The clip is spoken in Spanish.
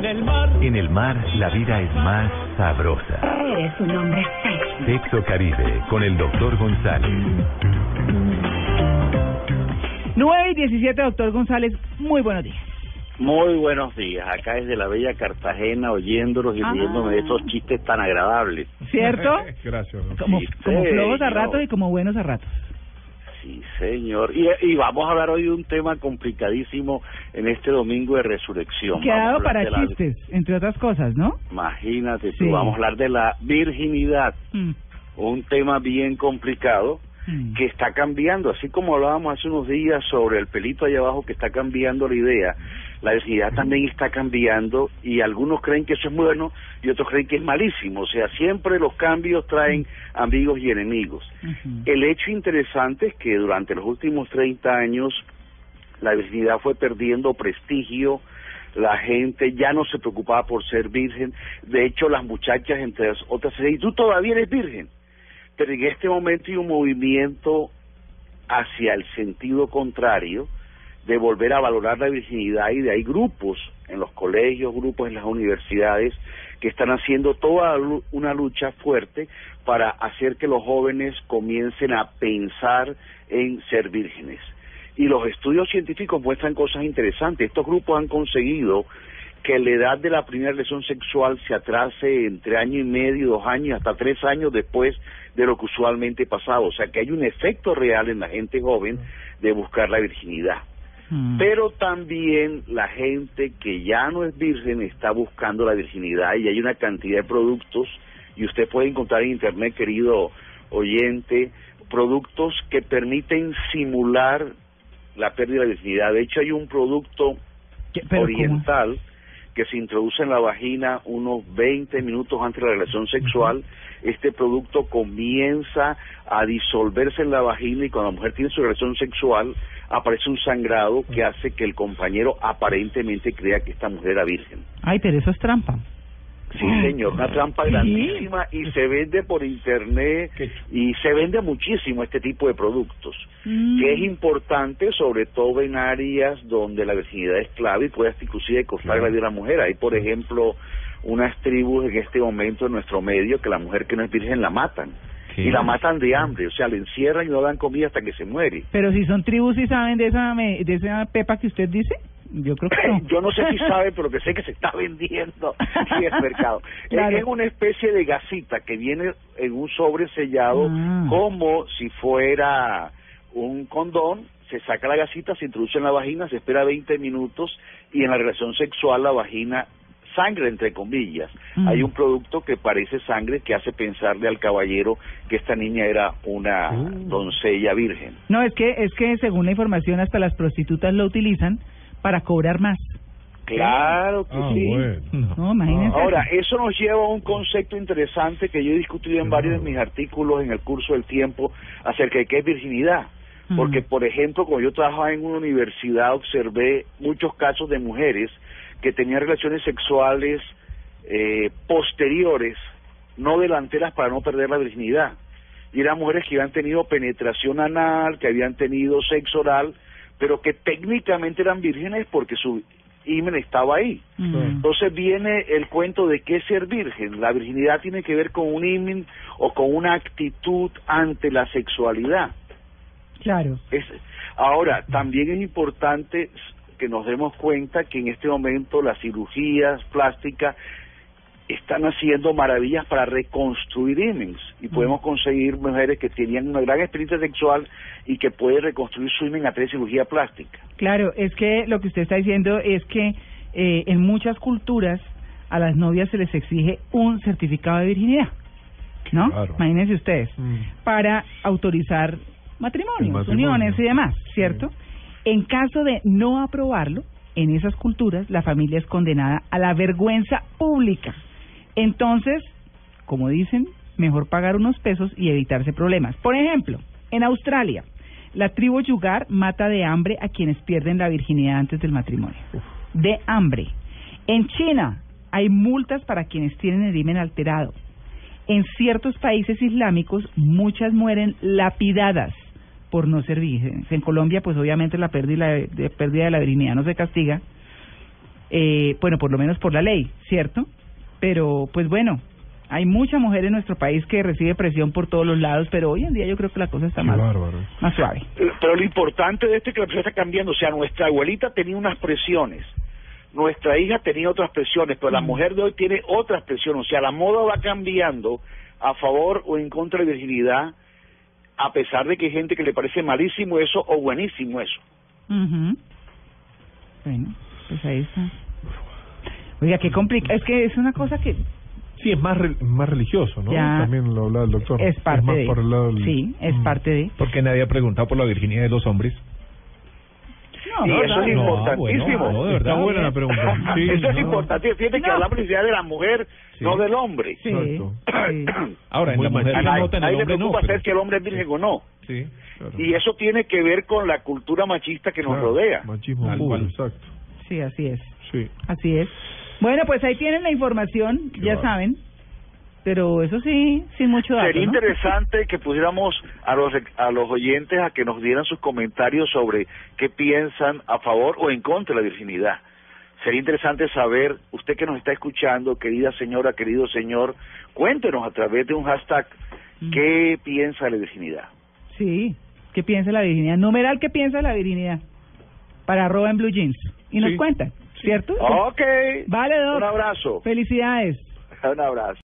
En el mar. En el mar, la vida es más sabrosa. Eres un hombre sexy. Sexo Caribe, con el doctor González. 9 y 17, doctor González, muy buenos días. Muy buenos días, acá desde la bella Cartagena, oyéndolos y Ah. riéndome de estos chistes tan agradables. ¿Cierto? Gracias. Como, Sí, como flojos a ratos y como buenos a ratos. Sí, señor. Y, y vamos a hablar hoy de un tema complicadísimo en este domingo de resurrección. Que ha Vamos a dado hablar para la- chistes, entre otras cosas, ¿no? Imagínate, tú, Sí. vamos a hablar de la virginidad, Mm, un tema bien complicado mm. que está cambiando, así como hablábamos hace unos días sobre el pelito allá abajo que está cambiando la idea, la virginidad también está cambiando y algunos creen que eso es bueno y otros creen que es malísimo, o sea, siempre los cambios traen amigos y enemigos. El hecho interesante es que durante los últimos 30 años la virginidad fue perdiendo prestigio, la gente ya no se preocupaba por ser virgen, de hecho las muchachas entre las otras ¿y tú todavía eres virgen? Pero en este momento hay un movimiento hacia el sentido contrario de volver a valorar la virginidad y de hay grupos en los colegios, grupos en las universidades que están haciendo toda una lucha fuerte para hacer que los jóvenes comiencen a pensar en ser vírgenes. Y los estudios científicos muestran cosas interesantes. Estos grupos han conseguido que la edad de la primera relación sexual se atrase entre año y medio, dos años, hasta tres años después de lo que usualmente pasaba. O sea que hay un efecto real en la gente joven de buscar la virginidad. Mm. Pero también la gente que ya no es virgen está buscando la virginidad y hay una cantidad de productos y usted puede encontrar en internet, querido oyente, productos que permiten simular la pérdida de virginidad. De hecho, hay un producto oriental que se introduce en la vagina unos 20 minutos antes de la relación sexual. Este producto comienza a disolverse en la vagina y cuando la mujer tiene su relación sexual aparece un sangrado que hace que el compañero aparentemente crea que esta mujer era virgen. Ay, pero eso es trampa. Sí, señor, una trampa Sí. grandísima y se vende por internet y se vende muchísimo este tipo de productos, Mm. que es importante sobre todo en áreas donde la virginidad es clave y puede hasta inclusive costar la vida a la mujer. Hay, por ejemplo, unas tribus en este momento en nuestro medio que la mujer que no es virgen la matan. Y la matan de hambre, o sea, la encierran y no dan comida hasta que se muere. Pero si son tribus y saben de esa, de esa pepa que usted dice, yo creo que no. Yo no sé si sabe, pero que sé que se está vendiendo en el mercado. Claro. Es una especie de gasita que viene en un sobre sellado Ah. como si fuera un condón. Se saca la gasita, se introduce en la vagina, se espera 20 minutos y en la relación sexual la vagina sangre entre comillas. Mm. Hay un producto que parece sangre que hace pensarle al caballero que esta niña era una doncella virgen. No, es que, es que según la información hasta las prostitutas lo utilizan para cobrar más. Claro que Ah, sí. bueno. No, imagínense. Ahora, eso nos lleva a un concepto interesante que yo he discutido en varios de mis artículos en el curso del tiempo acerca de qué es virginidad. Porque, por ejemplo, cuando yo trabajaba en una universidad, observé muchos casos de mujeres que tenían relaciones sexuales eh, posteriores, no delanteras para no perder la virginidad. Y eran mujeres que habían tenido penetración anal, que habían tenido sexo oral, pero que técnicamente eran vírgenes porque su himen estaba ahí. Mm. Entonces viene el cuento de qué es ser virgen. La virginidad tiene que ver con un imen o con una actitud ante la sexualidad. Claro. Es, ahora, también es importante que nos demos cuenta que en este momento las cirugías plásticas están haciendo maravillas para reconstruir imens y podemos conseguir mujeres que tenían una gran experiencia sexual y que pueden reconstruir su imen a través de cirugía plástica. Claro, es que lo que usted está diciendo es que eh, en muchas culturas a las novias se les exige un certificado de virginidad, ¿no? Claro. Imagínense ustedes, Mm. para autorizar matrimonios, matrimonio. uniones y demás, ¿cierto? En caso de no aprobarlo, en esas culturas la familia es condenada a la vergüenza pública. Entonces, como dicen, mejor pagar unos pesos y evitarse problemas. Por ejemplo, en Australia, la tribu Yugar mata de hambre a quienes pierden la virginidad antes del matrimonio. De hambre. En China hay multas para quienes tienen el himen alterado. En ciertos países islámicos muchas mueren lapidadas por no ser vírgenes. En Colombia, pues obviamente la pérdida, de pérdida de la virginidad no se castiga. eh, bueno, por lo menos por la ley, ¿cierto? Pero, pues bueno, hay mucha mujer en nuestro país que recibe presión por todos los lados, pero hoy en día yo creo que la cosa está más, más suave. Pero lo importante de esto es que la presión está cambiando. O sea, nuestra abuelita tenía unas presiones, nuestra hija tenía otras presiones, pero la mujer de hoy tiene otras presiones. O sea, la moda va cambiando a favor o en contra de la virginidad, a pesar de que hay gente que le parece malísimo eso o buenísimo eso. Bueno, pues ahí está. Oiga, qué complicado. Es que es una cosa que Sí, es más re- más religioso, ¿no? Ya. También lo hablaba el doctor. es parte más de... por el lado del- Sí, es Mm. parte de... Porque nadie ha preguntado por la virginidad de los hombres. No, y no, eso es no, importantísimo. bueno, no, de verdad. Está buena la pregunta. Sí, eso es no. importante. Fíjate que No. hablamos de la idea de la mujer, Sí. no del hombre. Sí. Ahora, en la mujer A nadie el le preocupa pero- ser que el hombre es virgen o no. Sí. Claro. Y eso tiene que ver con la cultura machista que nos Claro, rodea. Machismo puro, exacto. Sí, así es. Sí. Así es. Bueno, pues ahí tienen la información, Qué ya saben. Pero eso sí, sin mucho dato, Sería ¿no? interesante que pusiéramos a los a los oyentes a que nos dieran sus comentarios sobre qué piensan a favor o en contra de la virginidad. Sería interesante saber, usted que nos está escuchando, querida señora, querido señor, cuéntenos a través de un hashtag Mm. qué piensa de la virginidad. Sí, ¿qué piensa la virginidad? Numeral, ¿qué piensa de la virginidad? Para arroba en blue jeans. Y nos Sí. cuentan, ¿cierto? Ok. Vale, Doc. Un abrazo. Felicidades. Un abrazo.